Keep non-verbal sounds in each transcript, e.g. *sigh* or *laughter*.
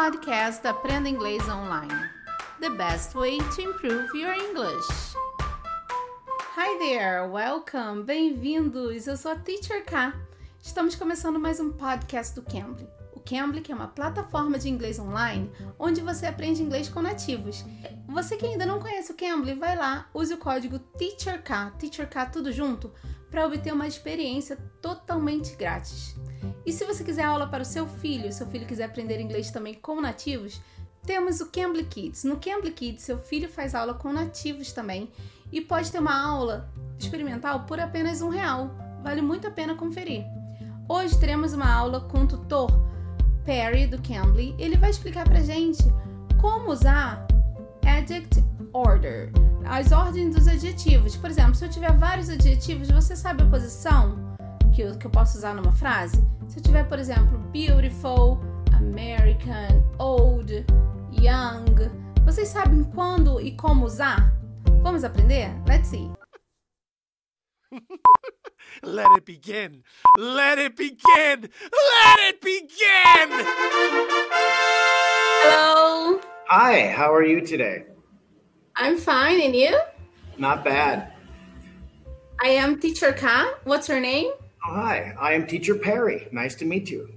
podcast Aprenda Inglês Online. The best way to improve your English. Hi there, welcome, bem-vindos. Eu sou a Teacher K. Estamos começando mais um podcast do Cambly. O Cambly é uma plataforma de inglês online onde você aprende inglês com nativos. Você que ainda não conhece o Cambly, vai lá, use o código TEACHERK, TEACHERK tudo junto, para obter uma experiência totalmente grátis. E se você quiser aula para o seu filho, seu filho quiser aprender inglês também com nativos, temos o Cambly Kids. No Cambly Kids, seu filho faz aula com nativos também e pode ter uma aula experimental por apenas um real. Vale muito a pena conferir. Hoje teremos uma aula com o tutor Perry do Cambly. Ele vai explicar pra gente como usar adject order, as ordens dos adjetivos. Por exemplo, se eu tiver vários adjetivos, você sabe a posição que eu, que eu posso usar numa frase? Se eu tiver, por exemplo, beautiful, American, old, young, vocês sabem quando e como usar? Vamos aprender? Let's see. *laughs* Let it begin. Let it begin. Let it begin. Hello. Hi, how are you today? I'm fine, and you? Not bad. I am Teacher Ka. What's your name? Oh, hi, I am Teacher Perry. Nice to meet you.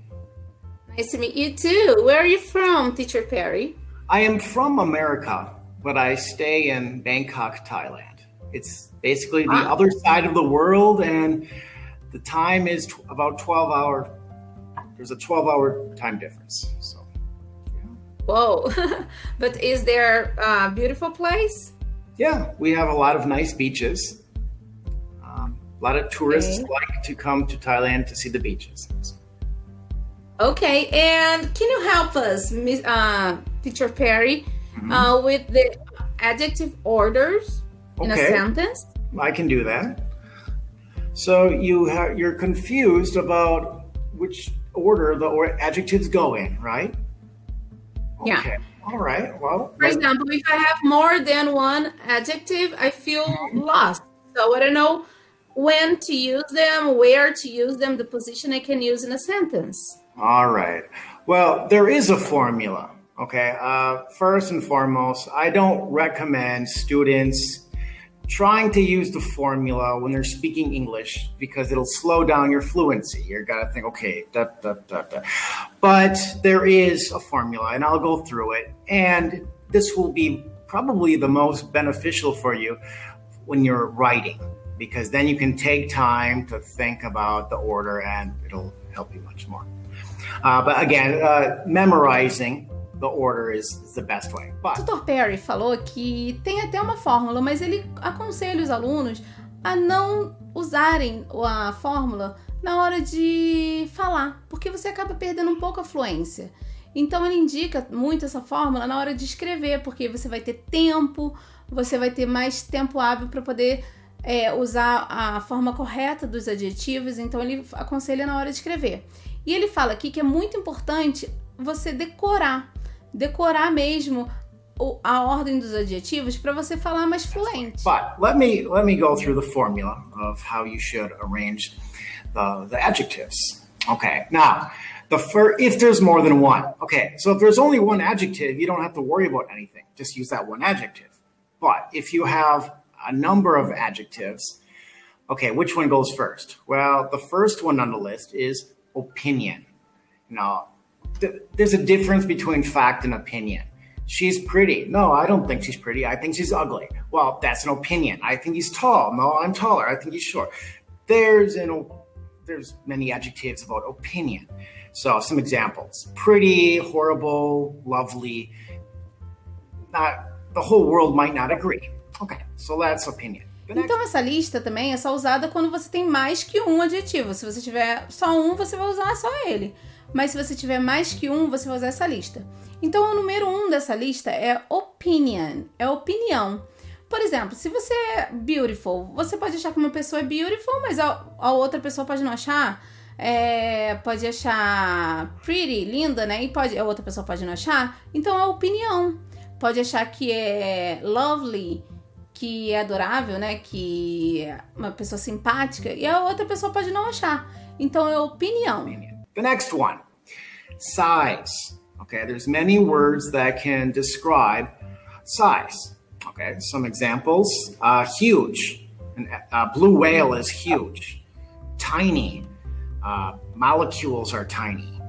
Nice to meet you too. Where are you from, Teacher Perry? I am from America, but I stay in Bangkok, Thailand. It's basically the Ah. other side of the world, and the time is t- about 12 hour. There's a 12 hour time difference. So, Whoa. *laughs* but is there a beautiful place? yeah, we have a lot of nice beaches. A lot of tourists Okay. like to come to Thailand to see the beaches. Okay, and can you help us, Miss uh, Teacher Perry, uh, with the adjective orders in a Okay. sentence? I can do that. So you ha- you're confused about which order the or- adjectives go in, right? Yeah. Okay. All right. Well, For example, if I have more than one adjective, I feel lost. So I don't know when to use them, where to use them, the position I can use in a sentence. all right. Well, there is a formula. Okay. Uh, first and foremost, I don't recommend students trying to use the formula when they're speaking English because it'll slow down your fluency. You're gonna think, okay, da, da, da, da. But there is a formula, and I'll go through it. And this will be probably the most beneficial for you when you're writing because then you can take time to think about the order and it'll help you much more. Uh, but again, uh, memorizing the order is, is the best way. O But Dr. Perry falou que tem até uma fórmula, mas ele aconselha os alunos a não usarem a fórmula na hora de falar, porque você acaba perdendo um pouco a fluência. Então ele indica muito essa fórmula na hora de escrever, porque você vai ter tempo, você vai ter mais tempo hábil para poder é, usar a forma correta dos adjetivos. Então ele aconselha na hora de escrever. E ele fala aqui que é muito importante você decorar, decorar mesmo a ordem dos adjetivos para você falar mais fluente. but let me let me go through the formula of how you should arrange the, the adjectives. Okay. Now, the fir- if there's more than one. Okay. So if there's only one adjective, you don't have to worry about anything. Just use that one adjective. But if you have a number of adjectives, okay, which one goes first? Well, the first one on the list is opinion. Now, th- there's a difference between fact and opinion. She's pretty. No, I don't think she's pretty. I think she's ugly. Well, that's an opinion. I think he's tall. No, I'm taller. I think he's short. There's an there's many adjectives about opinion. So some examples: pretty, horrible, lovely. Not the whole world might not agree. So that's opinion. Então essa lista também é só usada quando você tem mais que um adjetivo. Se você tiver só um, você vai usar só ele. Mas se você tiver mais que um, você vai usar essa lista. Então o número um dessa lista é opinion, é opinião. Por exemplo, se você é beautiful, você pode achar que uma pessoa é beautiful, mas a, a outra pessoa pode não achar. É, pode achar pretty, linda, né? E pode, a outra pessoa pode não achar. Então é opinião. Pode achar que é lovely, que é adorável, né? Que é uma pessoa simpática. E a outra pessoa pode não achar. Então é opinião. The next one, size. Okay, there's many words that can describe size. Okay, some examples: uh, huge, a uh, blue whale is huge. Tiny, uh, molecules are tiny.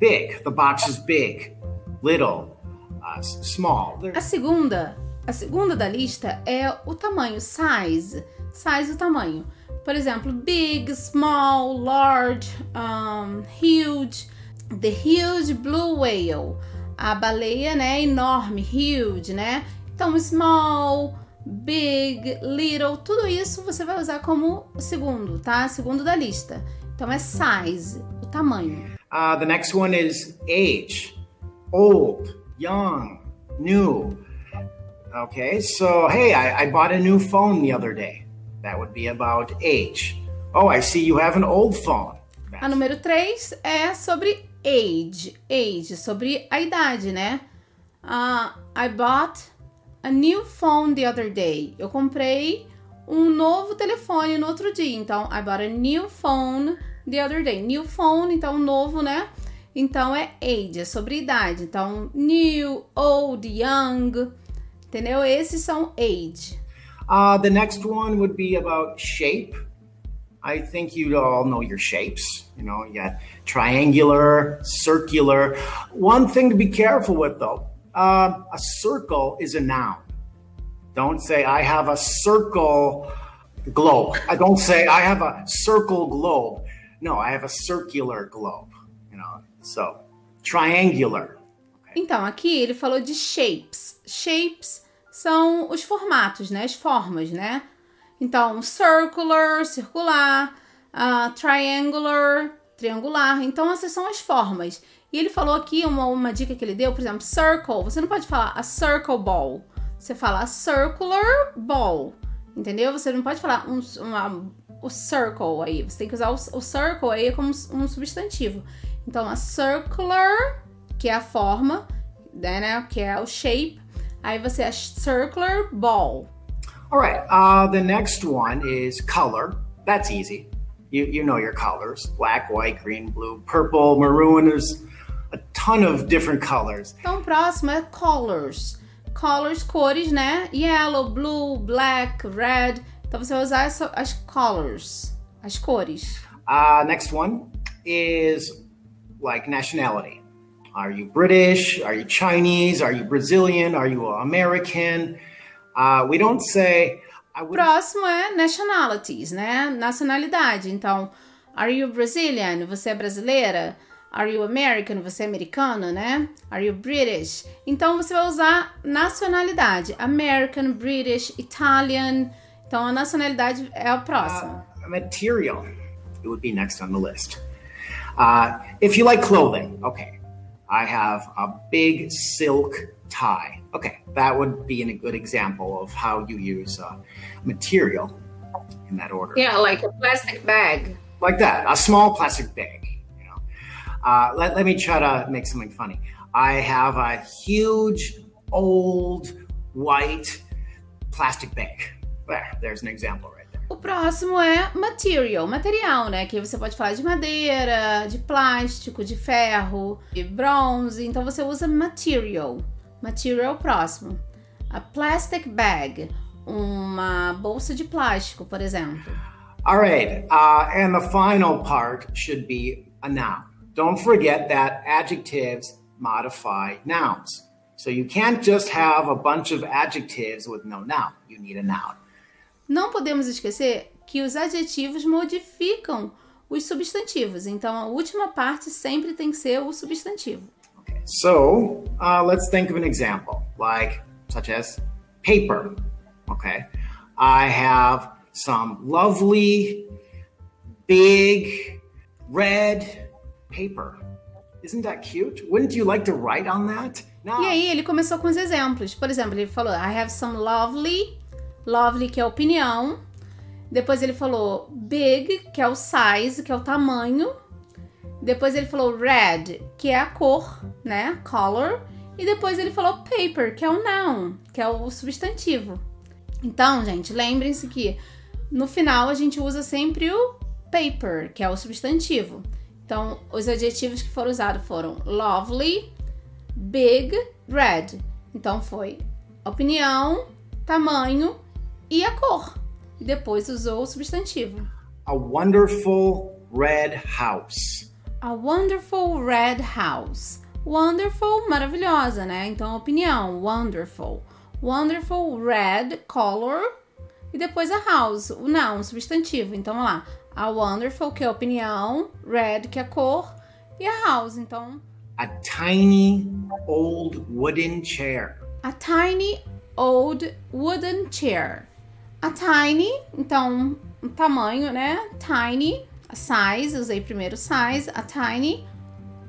Big, the box is big. Little, uh, small. A segunda, a segunda da lista é o tamanho, size, size o tamanho. Por exemplo, big, small, large, um, huge. The huge blue whale. A baleia, né, enorme, huge, né? Então, small, big, little, tudo isso você vai usar como segundo, tá? Segundo da lista. Então é size, o tamanho. Uh, the next one is age, old, young, new. Okay, so hey, I, I bought a new phone the other day. That would be about age. Oh, I see you have an old phone. A número 3 é sobre age, age, sobre a idade, né? Uh, I bought a new phone the other day. Eu comprei um novo telefone no outro dia. Então, I bought a new phone the other day. New phone, então novo, né? Então é age, é sobre idade. Então, new, old, young. Entendeu? Esses são age. Uh, the next one would be about shape. I think you all know your shapes. You know, you got triangular, circular. One thing to be careful with though uh, a circle is a noun. Don't say, I have a circle globe. I don't say, I have a circle globe. No, I have a circular globe. You know, so triangular. Okay. Então, aqui ele falou de shapes. Shapes são os formatos, né? As formas, né? Então, circular, circular, uh, triangular, triangular. Então, essas são as formas. E ele falou aqui uma, uma dica que ele deu, por exemplo, circle. Você não pode falar a circle ball. Você fala a circular ball. Entendeu? Você não pode falar um, uma, o circle aí. Você tem que usar o, o circle aí como um substantivo. Então, a circular, que é a forma, né? Que é o shape. Aí você é circular ball. Alright, uh, the next one is color. That's easy. You, you know your colors black, white, green, blue, purple, maroon. There's a ton of different colors. Então, próximo é colors. Colors, cores, né? Yellow, blue, black, red. Então, você vai usar as, as colors, as cores. Uh, next one is like nationality. Are you British? Are you Chinese? Are you Brazilian? Are you American? Uh, we don't say. Próximo é nationalities, né? Nacionalidade. Então, are you Brazilian? Você é brasileira? Are you American? Você é americano, né? Are you British? Então você vai usar nacionalidade: American, British, Italian. Então a nacionalidade é o próximo. Uh, material. It would be next on the list. Uh, if you like clothing, okay. I have a big silk tie. Okay, that would be a good example of how you use uh, material in that order. Yeah, like a plastic bag. Like that, a small plastic bag. You Uh, let, let me try to make something funny. I have a huge, old, white plastic bag. There, there's an example right próximo é material, material, né? Que você pode falar de madeira, de plástico, de ferro, de bronze. Então você usa material. Material próximo. A plastic bag, uma bolsa de plástico, por exemplo. All right, uh, and the final part should be a noun. Don't forget that adjectives modify nouns. So you can't just have a bunch of adjectives with no noun. You need a noun. Não podemos esquecer que os adjetivos modificam os substantivos. Então a última parte sempre tem que ser o substantivo. Okay. So uh, let's think of an example, like such as paper. Okay, I have some lovely, big, red paper. Isn't that cute? Wouldn't you like to write on that? No. E aí ele começou com os exemplos. Por exemplo, ele falou: I have some lovely, lovely que é opinião. Depois ele falou big, que é o size, que é o tamanho. Depois ele falou red, que é a cor, né? Color. E depois ele falou paper, que é o noun, que é o substantivo. Então, gente, lembrem-se que no final a gente usa sempre o paper, que é o substantivo. Então, os adjetivos que foram usados foram lovely, big red. Então foi opinião, tamanho e a cor. E depois usou o substantivo. A wonderful red house. A wonderful red house. Wonderful, maravilhosa, né? Então, opinião, wonderful. Wonderful red color. E depois a house, o noun, substantivo. Então, vamos lá. A wonderful, que é a opinião. Red, que é a cor. E a house, então. A tiny old wooden chair. A tiny old wooden chair. A tiny, então, o tamanho, né? Tiny, size, usei primeiro size. A tiny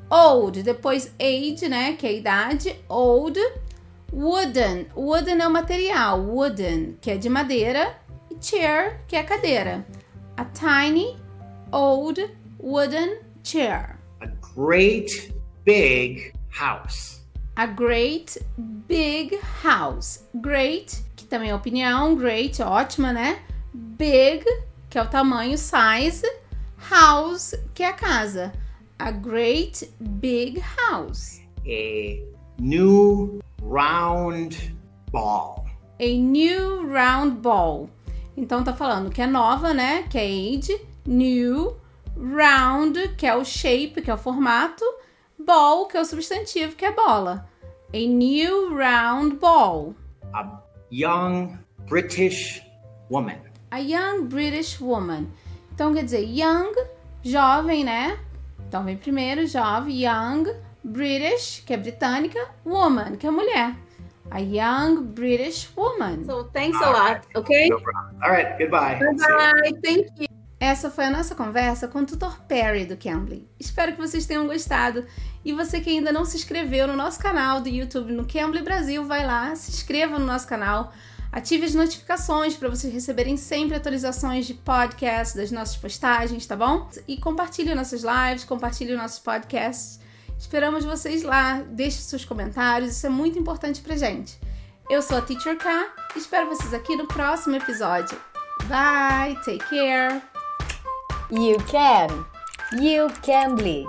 old, depois age, né? Que é a idade. Old. Wooden. Wooden é o material. Wooden, que é de madeira. E chair, que é a cadeira. A tiny old wooden chair. A great big house. A great big house. Great, que também é opinião. Great, ótima, né? Big, que é o tamanho, size. House, que é a casa. A great big house. A new round ball. A new round ball. Então tá falando que é nova, né? Que é age. New. Round, que é o shape, que é o formato. Ball, que é o substantivo, que é bola. A new round ball. A young British woman. A young British woman. Então quer dizer, young, jovem, né? Então vem primeiro, jovem, young, British, que é britânica, woman, que é mulher. A young British woman. So thanks a lot, okay? No. All right, goodbye. Bye bye. Thank you. Essa foi a nossa conversa com o tutor Perry do Cambly. Espero que vocês tenham gostado. E você que ainda não se inscreveu no nosso canal do YouTube no Cambly Brasil, vai lá, se inscreva no nosso canal, ative as notificações para vocês receberem sempre atualizações de podcast, das nossas postagens, tá bom? E compartilhe nossas lives, compartilhe nossos podcasts. Esperamos vocês lá, deixe seus comentários, isso é muito importante pra gente. Eu sou a Teacher K, espero vocês aqui no próximo episódio. Bye, take care! You can. You can be.